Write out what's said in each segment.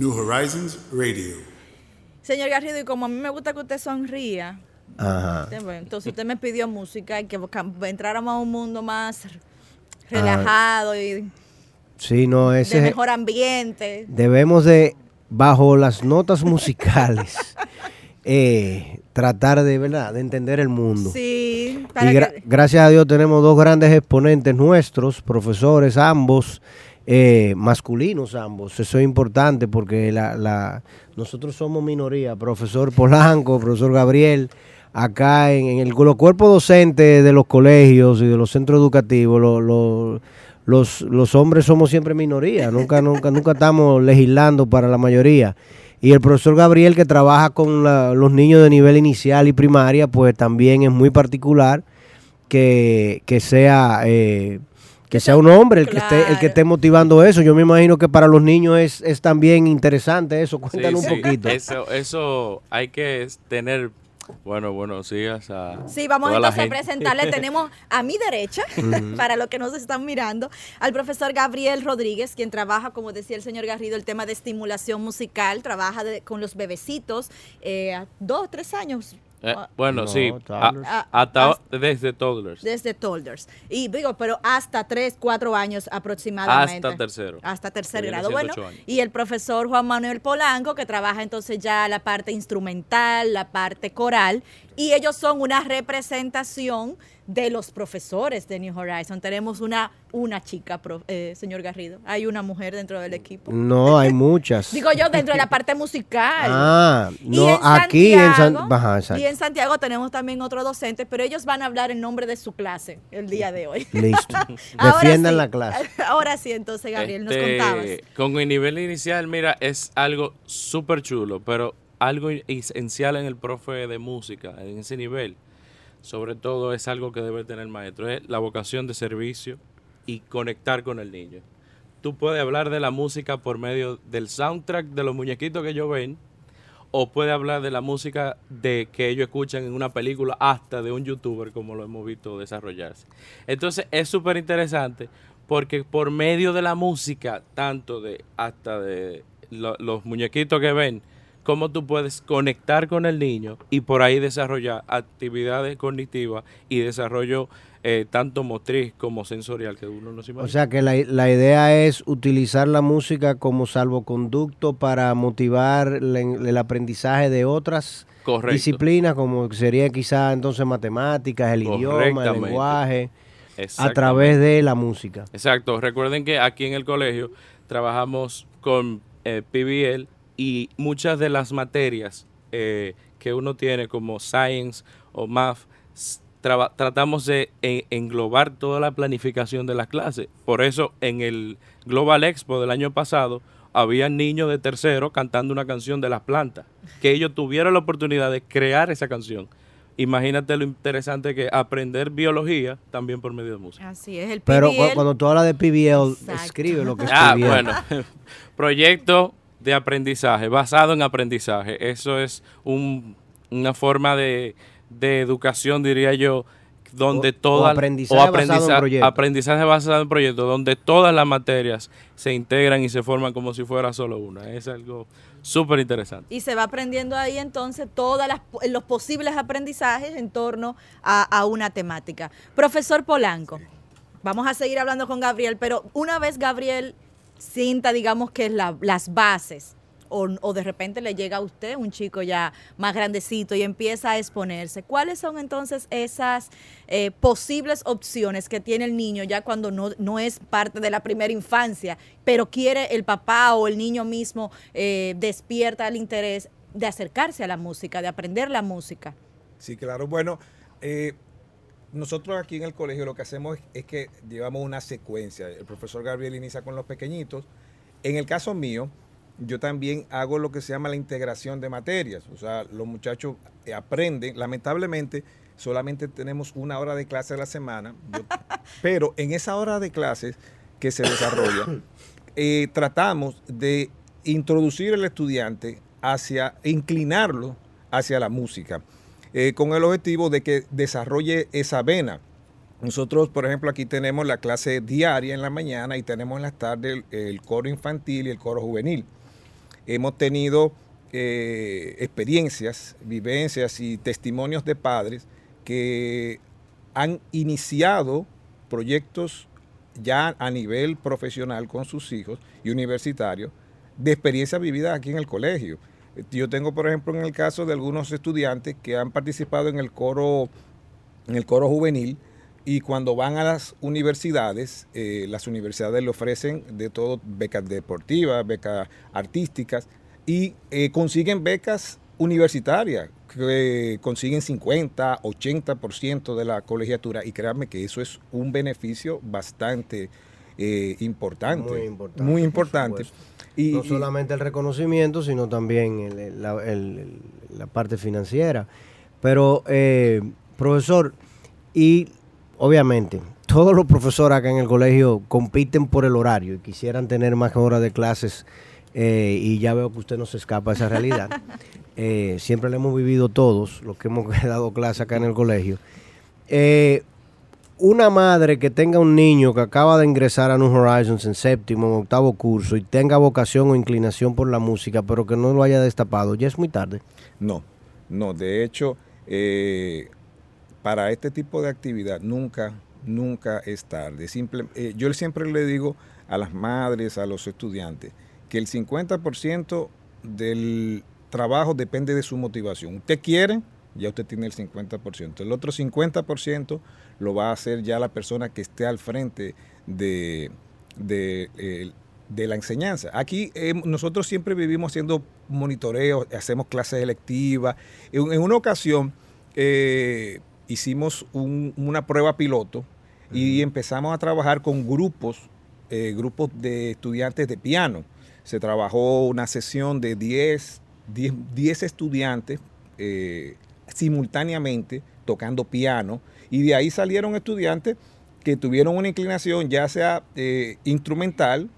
New Horizons Radio. Señor Garrido, y como a mí me gusta que usted sonría, Ajá. entonces usted me pidió música y que entráramos a un mundo más relajado y Sí, no, de ese mejor ambiente. debemos de bajo las notas musicales eh, tratar de verdad de entender el mundo. Sí, Y para gra- que- gracias a Dios tenemos dos grandes exponentes nuestros, profesores ambos, eh, masculinos ambos. Eso es importante porque la, nosotros somos minoría. Profesor Polanco, profesor Gabriel, acá en, en el, los cuerpos docentes de los colegios y de los centros educativos, lo- lo- los, los hombres somos siempre minoría. Nunca, nunca, nunca estamos legislando para la mayoría. Y el profesor Gabriel, que trabaja con los niños de nivel inicial y primaria, pues también es muy particular que, que sea eh, que sea un hombre el que esté el que esté motivando eso. Yo me imagino que para los niños es, es también interesante eso. Sí, Cuéntanos sí, un poquito. Eso, eso hay que tener, bueno, buenos días a Sí, vamos toda la entonces a presentarle. Tenemos a mi derecha, para los que nos están mirando, al profesor Gabriel Rodríguez, quien trabaja, como decía el señor Garrido, el tema de estimulación musical, trabaja de- con los bebecitos, eh, a dos, tres años. Eh, ah, bueno, No, sí, toddlers. a- Ah, hasta hasta- desde toddlers. Desde Tolders. Y digo, pero hasta 3, 4 años aproximadamente. Hasta tercero. Hasta tercer grado. Bueno, años. y el profesor Juan Manuel Polanco, que trabaja entonces ya la parte instrumental, la parte coral, y ellos son una representación de los profesores de New Horizon. Tenemos una, una chica, pro- eh, señor Garrido. Hay una mujer dentro del equipo. No, hay muchas. Digo yo, dentro de la parte musical. ah, Y no, en aquí en San, Santiago- Ajá, exacto. y en Santiago tenemos también otro docente, pero ellos van a hablar en nombre de su clase el día de hoy. Listo. Ahora Defiendan sí. la clase. Ahora sí, entonces, Gabriel, nos Este, contabas. Con el nivel inicial, mira, es algo súper chulo, pero algo esencial en el profe de música, en ese nivel, sobre todo es algo que debe tener maestro, es la vocación de servicio y conectar con el niño. Tú puedes hablar de la música por medio del soundtrack de los muñequitos que ellos ven, o puedes hablar de la música de que ellos escuchan en una película, hasta de un youtuber, como lo hemos visto desarrollarse. Entonces es súper interesante porque por medio de la música, tanto de hasta de lo- los muñequitos que ven, cómo tú puedes conectar con el niño y por ahí desarrollar actividades cognitivas y desarrollo eh, tanto motriz como sensorial que uno no se imagina. O sea que la, la idea es utilizar la música como salvoconducto para motivar la- el aprendizaje de otras Correcto. disciplinas, como sería quizá entonces matemáticas, el idioma, el lenguaje, a través de la música. Exacto. Recuerden que aquí en el colegio trabajamos con eh, PBL y muchas de las materias eh, que uno tiene como Science o Math, traba- tratamos de en- englobar toda la planificación de las clases. Por eso en el Global Expo del año pasado había niños de tercero cantando una canción de las plantas, que ellos tuvieron la oportunidad de crear esa canción. Imagínate lo interesante que aprender biología también por medio de música. Así es, el Pero PBL. cuando tú hablas de PBL, Exacto. escribe lo que Ah, escribió. bueno. Proyecto de aprendizaje, basado en aprendizaje. Eso es un- una forma de, de educación, diría yo, donde O- o todas aprendizaje basado en proyecto. aprendizaje basado en proyecto, donde todas las materias se integran y se forman como si fuera solo una. Es algo súper interesante. Y se va aprendiendo ahí entonces todos los posibles aprendizajes en torno a, a una temática. Profesor Polanco, vamos a seguir hablando con Gabriel, pero una vez Gabriel sienta, digamos que la- las bases, o, de repente le llega a usted un chico ya más grandecito y empieza a exponerse, ¿cuáles son entonces esas eh, posibles opciones que tiene el niño ya cuando no, no es parte de la primera infancia, pero quiere el papá o el niño mismo eh, despierta el interés de acercarse a la música, de aprender la música? Sí, claro. Bueno, eh, nosotros aquí en el colegio lo que hacemos es, es que llevamos una secuencia. El profesor Gabriel inicia con los pequeñitos en el caso mío, yo también hago lo que se llama la integración de materias. O sea, los muchachos eh, aprenden, lamentablemente, solamente tenemos una hora de clase a la semana, yo- pero en esa hora de clases que se desarrolla, eh, tratamos de introducir al estudiante hacia, inclinarlo hacia la música, eh, con el objetivo de que desarrolle esa vena. Nosotros, por ejemplo, aquí tenemos la clase diaria en la mañana y tenemos en las tardes el, coro infantil y el coro juvenil. Hemos tenido eh, experiencias, vivencias y testimonios de padres que han iniciado proyectos ya a nivel profesional con sus hijos y universitarios de experiencias vividas aquí en el colegio. Yo tengo, por ejemplo, en el caso de algunos estudiantes que han participado en el coro, en el coro juvenil, y cuando van a las universidades, eh, las universidades le ofrecen de todo, becas deportivas, becas artísticas, y eh, consiguen becas universitarias, que consiguen 50, 80% de la colegiatura, y créanme que eso es un beneficio bastante eh, importante. Muy importante, Muy por importante. Y- no y- solamente el reconocimiento, sino también el- el- la, el- el- la parte financiera. Pero, eh, profesor, y obviamente, todos los profesores acá en el colegio compiten por el horario y quisieran tener más horas de clases eh, y ya veo que usted no se escapa de esa realidad. Eh, siempre lo hemos vivido todos, los que hemos dado clase acá en el colegio. Eh, una madre que tenga un niño que acaba de ingresar a New Horizons en séptimo o octavo curso y tenga vocación o inclinación por la música, pero que no lo haya destapado, ya es muy tarde. No, no, de hecho, eh, para este tipo de actividad nunca, nunca es tarde. Simple, eh, yo siempre le digo a las madres, a los estudiantes, que el 50% del trabajo depende de su motivación. Usted quiere, ya usted tiene el 50%. El otro 50% lo va a hacer ya la persona que esté al frente de, de, eh, de la enseñanza. Aquí eh, nosotros siempre vivimos haciendo monitoreos, hacemos clases electivas. En, en una ocasión eh, hicimos un- una prueba piloto y empezamos a trabajar con grupos, grupos de estudiantes de piano. Se trabajó una sesión de 10, 10, 10 estudiantes eh, simultáneamente tocando piano y de ahí salieron estudiantes que tuvieron una inclinación ya sea eh, instrumental,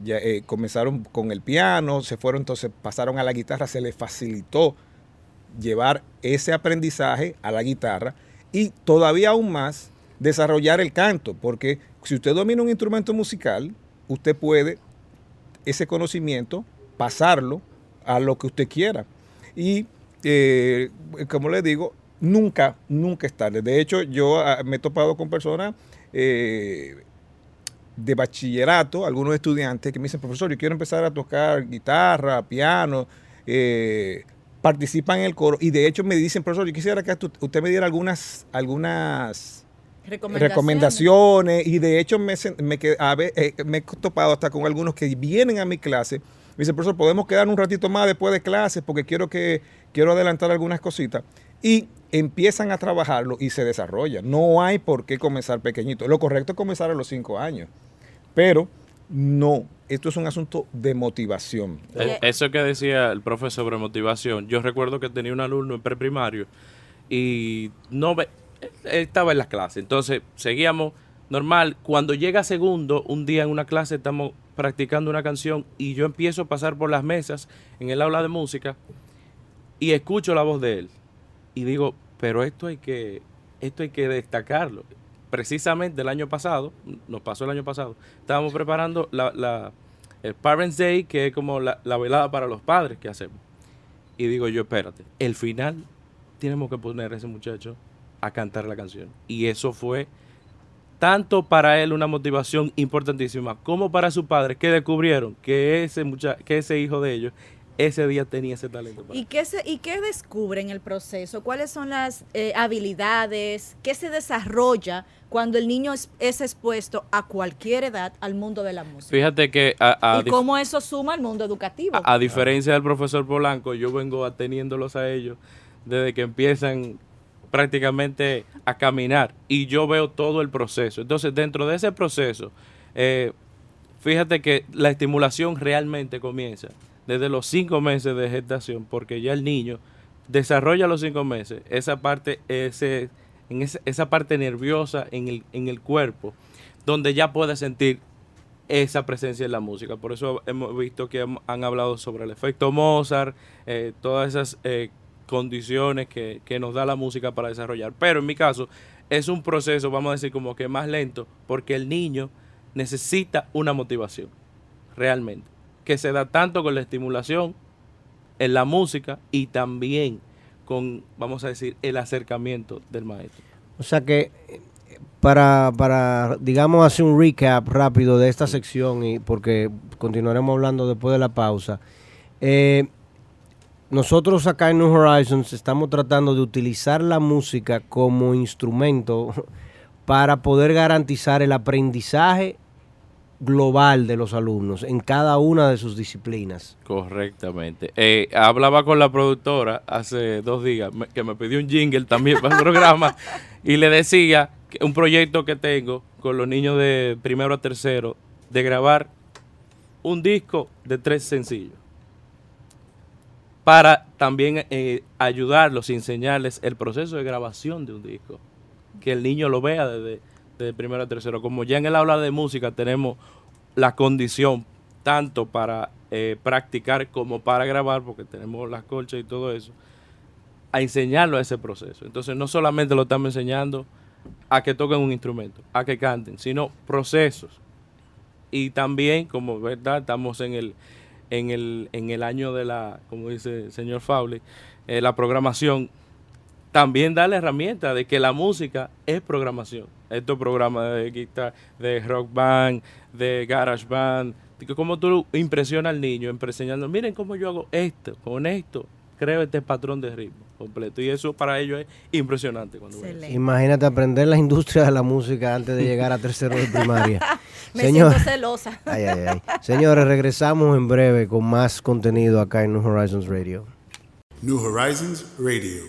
ya, eh, comenzaron con el piano, se fueron entonces pasaron a la guitarra, se les facilitó llevar ese aprendizaje a la guitarra y todavía aún más desarrollar el canto, porque si usted domina un instrumento musical, usted puede ese conocimiento pasarlo a lo que usted quiera. Y eh, como le digo, nunca, nunca es tarde. De hecho, yo ah, me he topado con personas eh, de bachillerato, algunos estudiantes que me dicen, profesor, yo quiero empezar a tocar guitarra, piano, eh, participan en el coro y de hecho me dicen, profesor, yo quisiera que usted me diera algunas, algunas Recomendaciones. recomendaciones y de hecho me, me he topado hasta con algunos que vienen a mi clase. Me dicen, profesor, podemos quedar un ratito más después de clases porque quiero que quiero adelantar algunas cositas. Y empiezan a trabajarlo y se desarrolla. No hay por qué comenzar pequeñito. Lo correcto es comenzar a los cinco años. Pero no, esto es un asunto de motivación. Eh, Eso que decía el profe sobre motivación, yo recuerdo que tenía un alumno en preprimario y no ve, él estaba en las clases, entonces seguíamos normal. Cuando llega segundo, un día en una clase estamos practicando una canción y yo empiezo a pasar por las mesas en el aula de música y escucho la voz de él y digo, pero esto hay que, esto hay que destacarlo. Precisamente el año pasado, nos pasó el año pasado, estábamos preparando la, la- el Parents Day, que es como la, la velada para los padres que hacemos. Y digo yo, espérate, el final tenemos que poner a ese muchacho a cantar la canción. Y eso fue tanto para él una motivación importantísima como para sus padres que descubrieron que ese mucha que ese hijo de ellos ese día tenía ese talento. para ¿Y qué, se, ¿Y qué descubre en el proceso? ¿Cuáles son las eh, habilidades? ¿Qué se desarrolla cuando el niño es, es expuesto a cualquier edad al mundo de la música? Fíjate que a, a ¿Y cómo eso suma al mundo educativo? a- a diferencia del profesor Polanco, yo vengo ateniéndolos a ellos desde que empiezan prácticamente a caminar y yo veo todo el proceso. Entonces, dentro de ese proceso, eh, fíjate que la estimulación realmente comienza desde los cinco meses de gestación, porque ya el niño desarrolla los cinco meses esa parte, ese, en esa, esa parte nerviosa en el, en el cuerpo, donde ya puede sentir esa presencia en la música. Por eso hemos visto que han, han hablado sobre el efecto Mozart, eh, todas esas eh, condiciones que, que nos da la música para desarrollar. Pero en mi caso es un proceso, vamos a decir, como que más lento, porque el niño necesita una motivación, realmente, que se da tanto con la estimulación en la música y también con, vamos a decir, el acercamiento del maestro. O sea que para, para, digamos, hacer un recap rápido de esta sección, y porque continuaremos hablando después de la pausa. eh, nosotros acá en New Horizons estamos tratando de utilizar la música como instrumento para poder garantizar el aprendizaje global de los alumnos en cada una de sus disciplinas. Correctamente. Eh, hablaba con la productora hace dos días que me pidió un jingle también para el programa y le decía un proyecto que tengo con los niños de primero a tercero de grabar un disco de tres sencillos para también eh, ayudarlos y enseñarles el proceso de grabación de un disco que el niño lo vea desde, primero a tercero. Como ya en el aula de música tenemos la condición tanto para eh, practicar como para grabar, porque tenemos las colchas y todo eso, a enseñarlo a ese proceso. Entonces no solamente lo estamos enseñando a que toquen un instrumento, a que canten, sino procesos. Y también, como verdad, estamos en el, en el, en el año de la, como dice el señor Faule, eh, la programación también da la herramienta de que la música es programación. Estos programas de guitarra, de rock band, de garage band, que como tú impresionas al niño, enseñando, miren cómo yo hago esto, con esto, creo este patrón de ritmo completo. Y eso para ellos es impresionante. Cuando. Imagínate aprender la industria de la música antes de llegar a tercero de primaria. Me Señor, siento celosa. ay, ay, ay. Señores, regresamos en breve con más contenido acá en New Horizons Radio. New Horizons Radio.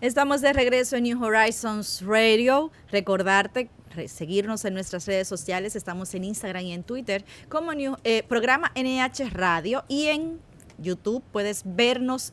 Estamos de regreso en New Horizons Radio. Recordarte re- seguirnos en nuestras redes sociales. Estamos en Instagram y en Twitter como New- eh, programa NH Radio y en YouTube puedes vernos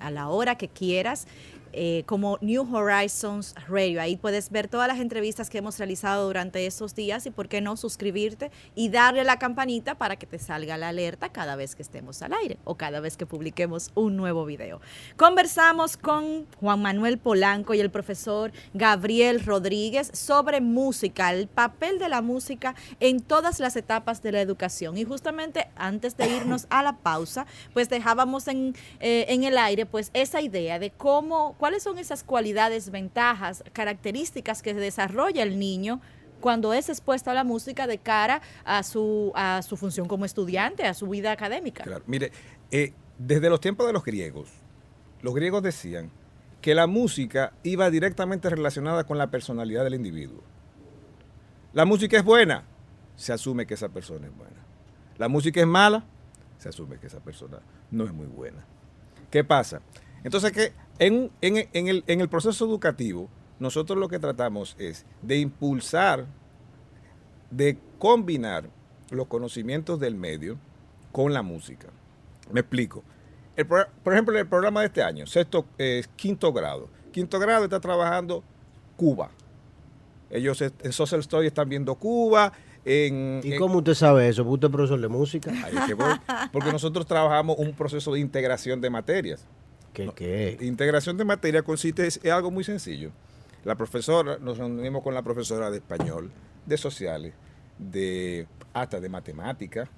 a la hora que quieras. Eh, como New Horizons Radio. Ahí puedes ver todas las entrevistas que hemos realizado durante estos días y por qué no suscribirte y darle la campanita para que te salga la alerta cada vez que estemos al aire o cada vez que publiquemos un nuevo video. Conversamos con Juan Manuel Polanco y el profesor Gabriel Rodríguez sobre música, el papel de la música en todas las etapas de la educación. Y justamente antes de irnos a la pausa, pues dejábamos en, eh, en el aire pues esa idea de cómo, cuáles son esas cualidades, ventajas, características que desarrolla el niño cuando es expuesto a la música de cara a su, a su función como estudiante, a su vida académica. Claro, mire, eh, desde los tiempos de los griegos, los griegos decían que la música iba directamente relacionada con la personalidad del individuo. La música es buena, se asume que esa persona es buena. La música es mala, se asume que esa persona no es muy buena. ¿Qué pasa? Entonces que en, en- en el, en el proceso educativo, nosotros lo que tratamos es de impulsar, de combinar los conocimientos del medio con la música. Me explico. El por ejemplo, el programa de este año, sexto, eh, quinto grado. Quinto grado está trabajando Cuba. Ellos est- en Social Story están viendo Cuba. En, ¿Y en- cómo usted sabe eso? ¿Porque usted es profesor de música? Ahí es que voy. Porque nosotros trabajamos un proceso de integración de materias. ¿Qué qué? Integración de materia consiste es, es algo muy sencillo. La profesora, nos reunimos con la profesora de español, de sociales, de hasta de matemáticas,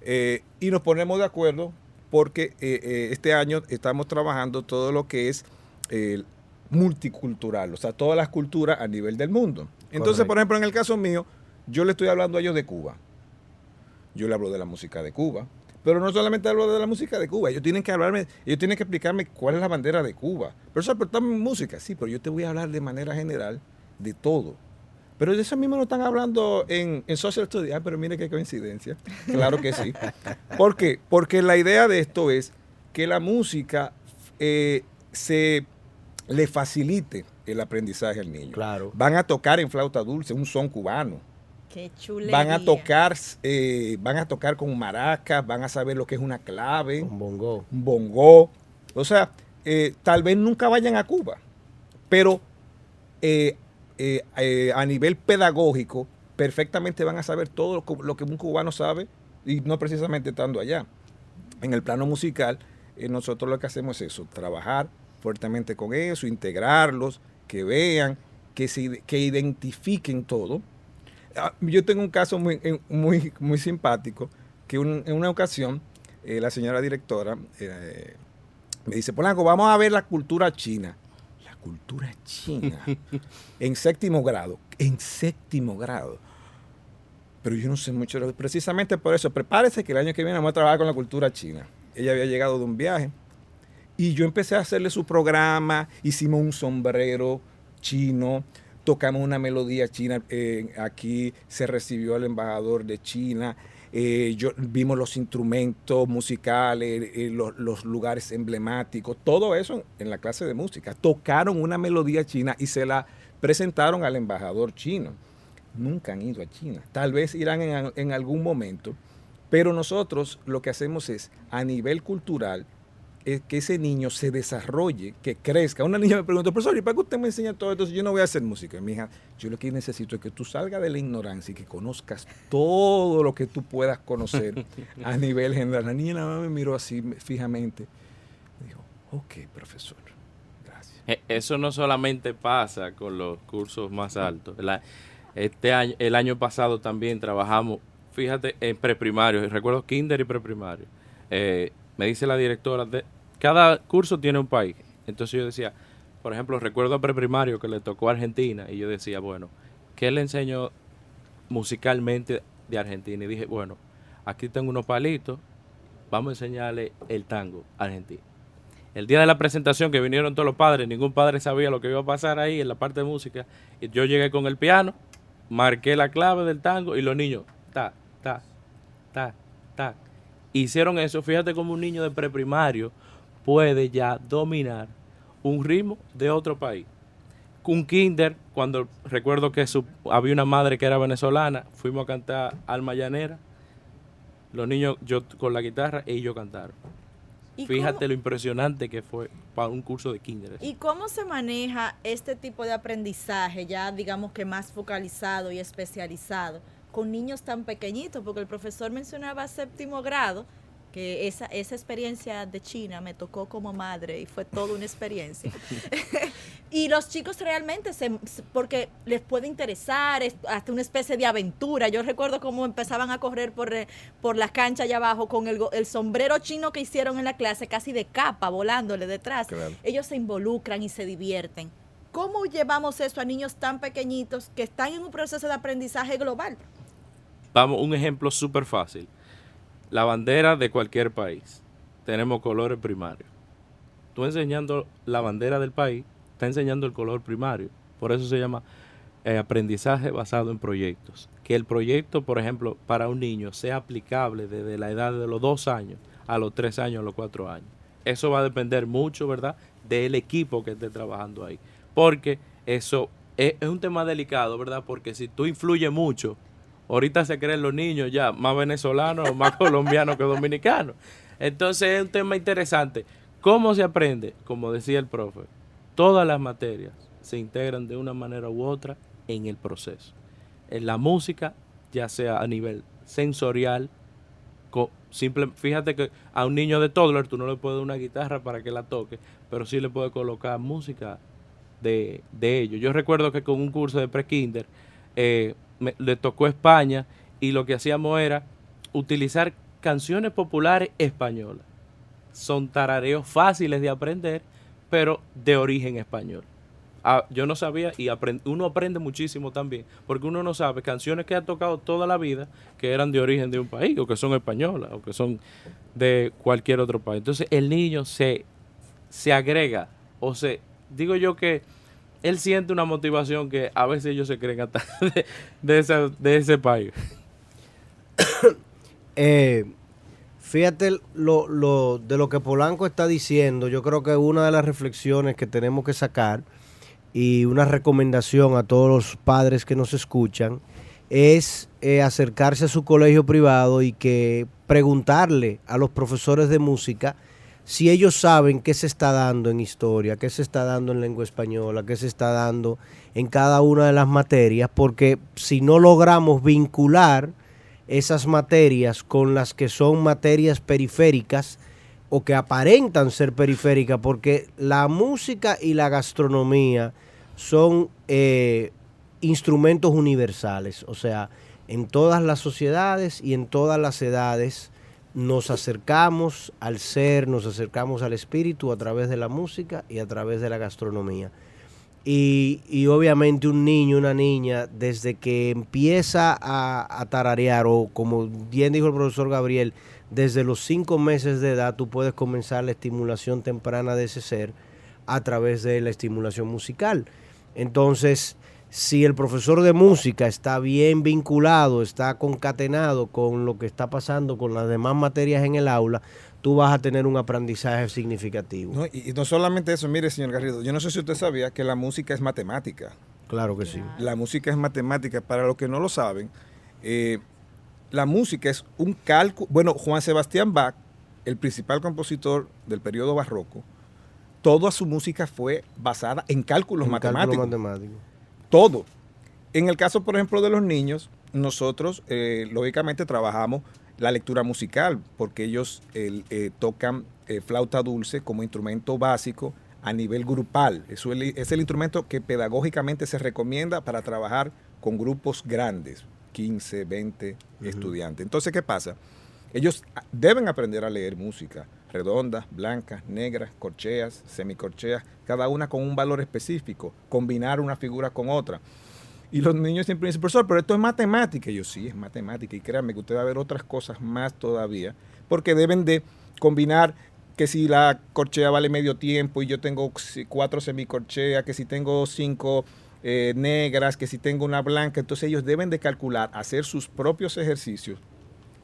eh, y nos ponemos de acuerdo porque eh, eh, este año estamos trabajando todo lo que es multicultural, o sea, todas las culturas a nivel del mundo. Entonces, Correcto. por ejemplo, en el caso mío, yo le estoy hablando a ellos de Cuba. Yo le hablo de la música de Cuba. Pero no solamente hablo de la música de Cuba, ellos tienen que hablarme, ellos tienen que explicarme cuál es la bandera de Cuba. Pero eso es música, sí, pero yo te voy a hablar de manera general de todo. Pero de eso mismo no están hablando en, en Social Studies. Ah, pero mire qué coincidencia. Claro que sí. ¿Por qué? Porque la idea de esto es que la música eh, se le facilite el aprendizaje al niño. Claro. Van a tocar en flauta dulce un son cubano. Qué chulería. van a tocar, eh, van a tocar con maracas, van a saber lo que es una clave, Con bongo. un bongo. O sea, eh, tal vez nunca vayan a Cuba, pero eh, eh, eh, a nivel pedagógico perfectamente van a saber todo lo que, lo que un cubano sabe y no precisamente estando allá. En el plano musical, eh, nosotros lo que hacemos es eso, trabajar fuertemente con eso, integrarlos, que vean, que, se, que identifiquen todo. Ah, Yo tengo un caso muy, eh, muy, muy simpático, que un- en una ocasión eh, la señora directora eh, me dice, Polanco, vamos a ver la cultura china. La cultura china. en séptimo grado. En séptimo grado. Pero yo no sé mucho. de- Precisamente por eso, prepárese que el año que viene vamos a trabajar con la cultura china. Ella había llegado de un viaje. Y yo empecé a hacerle su programa. Hicimos un sombrero chino. Tocamos una melodía china. eh, aquí se recibió al embajador de China. eh, yo, vimos los instrumentos musicales, eh, los, los lugares emblemáticos, todo eso en la clase de música. Tocaron una melodía china y se la presentaron al embajador chino. Nunca han ido a China. Tal vez irán en, en algún momento, pero nosotros lo que hacemos es, a nivel cultural, es que ese niño se desarrolle, que crezca. Una niña me preguntó, profesor, ¿y para qué usted me enseña todo esto yo no voy a hacer música? Y mi hija, yo lo que necesito es que tú salgas de la ignorancia y que conozcas todo lo que tú puedas conocer a nivel general. La niña nada más me miró así fijamente. Me dijo, ok, profesor, gracias. Eh, Eso no solamente pasa con los cursos más altos. La- este año, el año pasado también trabajamos, fíjate, en preprimario, recuerdo kinder y preprimario. Eh, me dice la directora, de, cada curso tiene un país. Entonces yo decía, por ejemplo, recuerdo a preprimario que le tocó a Argentina y yo decía, bueno, ¿qué le enseño musicalmente de Argentina? Y dije, bueno, aquí tengo unos palitos, vamos a enseñarle el tango argentino. El día de la presentación que vinieron todos los padres, ningún padre sabía lo que iba a pasar ahí en la parte de música. Y yo llegué con el piano, marqué la clave del tango y los niños, ta, ta, ta, ta. Hicieron eso. Fíjate cómo un niño de preprimario puede ya dominar un ritmo de otro país. Un kinder, cuando recuerdo que su- había una madre que era venezolana, fuimos a cantar Alma Llanera. Los niños, yo con la guitarra, y ellos cantaron. ¿Y Fíjate cómo- lo impresionante que fue para un curso de kinder. ¿Y cómo se maneja este tipo de aprendizaje, ya digamos que más focalizado y especializado, con niños tan pequeñitos? Porque el profesor mencionaba séptimo grado, que esa, esa experiencia de China me tocó como madre y fue toda una experiencia. y los chicos realmente, se, porque les puede interesar, es hasta una especie de aventura. Yo recuerdo cómo empezaban a correr por, eh, por las canchas allá abajo con el, el sombrero chino que hicieron en la clase, casi de capa, volándole detrás. Claro. Ellos se involucran y se divierten. ¿Cómo llevamos eso a niños tan pequeñitos que están en un proceso de aprendizaje global? Vamos, un ejemplo súper fácil. La bandera de cualquier país. Tenemos colores primarios. Tú enseñando la bandera del país, está enseñando el color primario. Por eso se llama eh, aprendizaje basado en proyectos. Que el proyecto, por ejemplo, para un niño sea aplicable desde la edad de los dos años a los tres años, a los cuatro años. Eso va a depender mucho, ¿verdad?, del equipo que esté trabajando ahí. Porque eso es, es un tema delicado, ¿verdad? Porque si tú influyes mucho, ahorita se creen los niños ya más venezolanos más colombianos que dominicanos. Entonces es un tema interesante. ¿Cómo se aprende? Como decía el profe, todas las materias se integran de una manera u otra en el proceso. En la música, ya sea a nivel sensorial, simple, fíjate que a un niño de toddler tú no le puedes dar una guitarra para que la toque, pero sí le puedes colocar música de, de ellos. Yo recuerdo que con un curso de pre-kinder eh, me- le tocó España y lo que hacíamos era utilizar canciones populares españolas. Son tarareos fáciles de aprender, pero de origen español. Ah, yo no sabía y uno aprende muchísimo también, porque uno no sabe canciones que ha tocado toda la vida que eran de origen de un país, o que son españolas, o que son de cualquier otro país. Entonces el niño se, se agrega, o se, digo yo que él siente una motivación que a veces ellos se creen hasta de, de de ese país. Eh, fíjate lo, lo- de lo que Polanco está diciendo. Yo creo que una de las reflexiones que tenemos que sacar y una recomendación a todos los padres que nos escuchan es eh, acercarse a su colegio privado y que preguntarle a los profesores de música si ellos saben qué se está dando en historia, qué se está dando en lengua española, qué se está dando en cada una de las materias, porque si no logramos vincular esas materias con las que son materias periféricas o que aparentan ser periféricas, porque la música y la gastronomía son eh, instrumentos universales, o sea, en todas las sociedades y en todas las edades nos acercamos al ser, nos acercamos al espíritu a través de la música y a través de la gastronomía. Y, obviamente un niño, una niña, desde que empieza a, a, tararear, o como bien dijo el profesor Gabriel, desde los cinco meses de edad tú puedes comenzar la estimulación temprana de ese ser a través de la estimulación musical. Entonces, si el profesor de música está bien vinculado, está concatenado con lo que está pasando con las demás materias en el aula, tú vas a tener un aprendizaje significativo. y, no solamente eso, mire, señor Garrido, yo no sé si usted sabía que la música es matemática. Claro que sí. La música es matemática. Para los que no lo saben, eh, la música es un cálculo. Bueno, Juan Sebastián Bach, el principal compositor del periodo barroco, toda su música fue basada en cálculos matemáticos. Cálculo matemático todo. En el caso, por ejemplo, de los niños, nosotros eh, lógicamente trabajamos la lectura musical, porque ellos eh, tocan eh, flauta dulce como instrumento básico a nivel grupal. es el instrumento que pedagógicamente se recomienda para trabajar con grupos grandes, 15, 20 estudiantes. Entonces, ¿qué pasa? Ellos deben aprender a leer música, redondas, blancas, negras, corcheas, semicorcheas, cada una con un valor específico, combinar una figura con otra. Y los niños siempre dicen, profesor, pero esto es matemática. Y yo, sí, es matemática. Y créanme que usted va a ver otras cosas más todavía, porque deben de combinar que si la corchea vale medio tiempo y yo tengo cuatro semicorcheas, que si tengo cinco eh, negras, que si tengo una blanca, entonces ellos deben de calcular, hacer sus propios ejercicios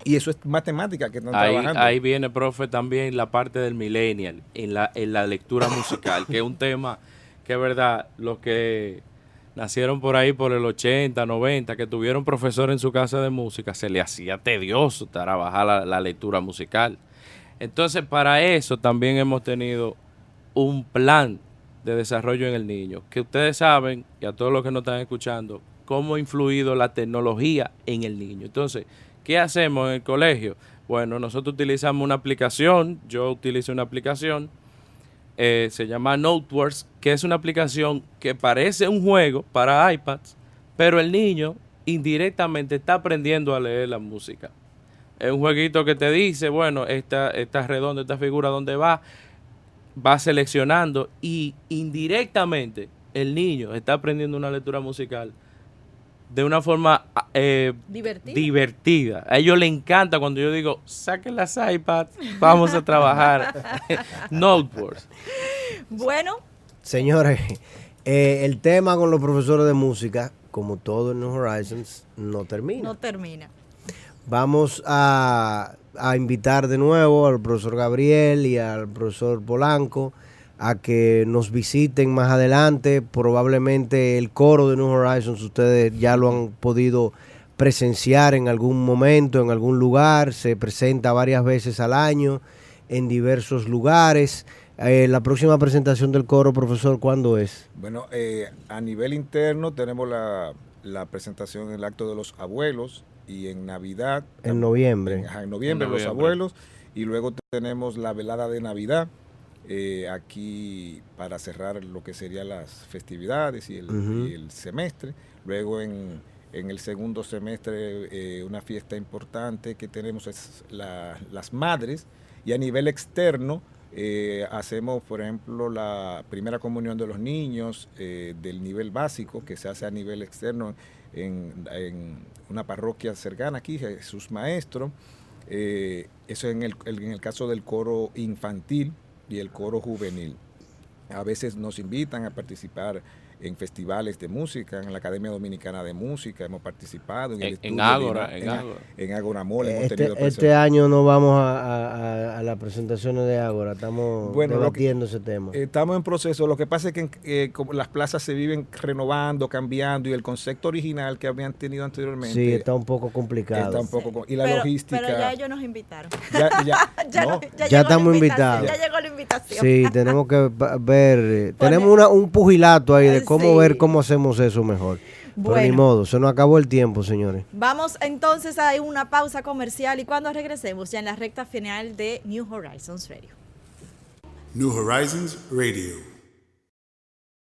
y eso es matemática que están ahí, trabajando. Ahí viene, profe, también la parte del millennial en la, en la lectura musical, que es un tema que es verdad, los que nacieron por ahí por el 80, 90, que tuvieron profesor en su casa de música, se le hacía tedioso trabajar la, la lectura musical. Entonces, para eso también hemos tenido un plan de desarrollo en el niño, que ustedes saben, y a todos los que nos están escuchando, cómo ha influido la tecnología en el niño. Entonces, ¿Qué hacemos en el colegio? Bueno, nosotros utilizamos una aplicación, yo utilizo una aplicación, eh, se llama Noteworks, que es una aplicación que parece un juego para iPads, pero el niño indirectamente está aprendiendo a leer la música. Es un jueguito que te dice, bueno, esta, esta redonda, esta figura, ¿dónde va? Va seleccionando y indirectamente el niño está aprendiendo una lectura musical de una forma eh, divertida. A ellos les encanta cuando yo digo, saquen las iPads, vamos a trabajar. Notebooks. Bueno. Señores, eh, el tema con los profesores de música, como todo en New Horizons, no termina. No termina. Vamos a, a invitar de nuevo al profesor Gabriel y al profesor Polanco a que nos visiten más adelante. Probablemente el coro de New Horizons ustedes ya lo han podido presenciar en algún momento, en algún lugar. Se presenta varias veces al año en diversos lugares. Eh, la próxima presentación del coro, profesor, ¿cuándo es? Bueno, eh, a nivel interno tenemos la, presentación en el acto de los abuelos y en Navidad. En noviembre. En, noviembre, los abuelos. Y luego tenemos la velada de Navidad eh, aquí para cerrar lo que serían las festividades y el, semestre. Luego en, el segundo semestre eh, una fiesta importante que tenemos es las madres y a nivel externo eh, hacemos, por ejemplo, la primera comunión de los niños del nivel básico que se hace a nivel externo en, una parroquia cercana aquí, Jesús Maestro. eso en el, en el caso del coro infantil, y el coro juvenil. A veces nos invitan a participar en festivales de música, en la Academia Dominicana de Música, hemos participado en el En- estudio en Ágora, en en, Ágora. en Ágora Mall hemos Este, tenido este año no vamos a, a- a- a las presentaciones de Ágora, estamos Bueno, que- debatiendo ese tema. Estamos en proceso. Lo que pasa es que eh, como las plazas se viven renovando, cambiando y el concepto original que habían tenido anteriormente sí, está un poco complicado. está un poco con- y la pero, logística. Pero ya ellos nos invitaron. ya, ya- ya, no, ya Ya llegó la estamos invitados. Ya llegó la invitación. Sí, tenemos que ver, eh, tenemos una, un pugilato ahí de cómo sí. ver cómo hacemos eso mejor. Pero ni Bueno. modo, se nos acabó el tiempo, señores. Vamos entonces a una pausa comercial y cuando regresemos ya en la recta final de New Horizons Radio. New Horizons Radio.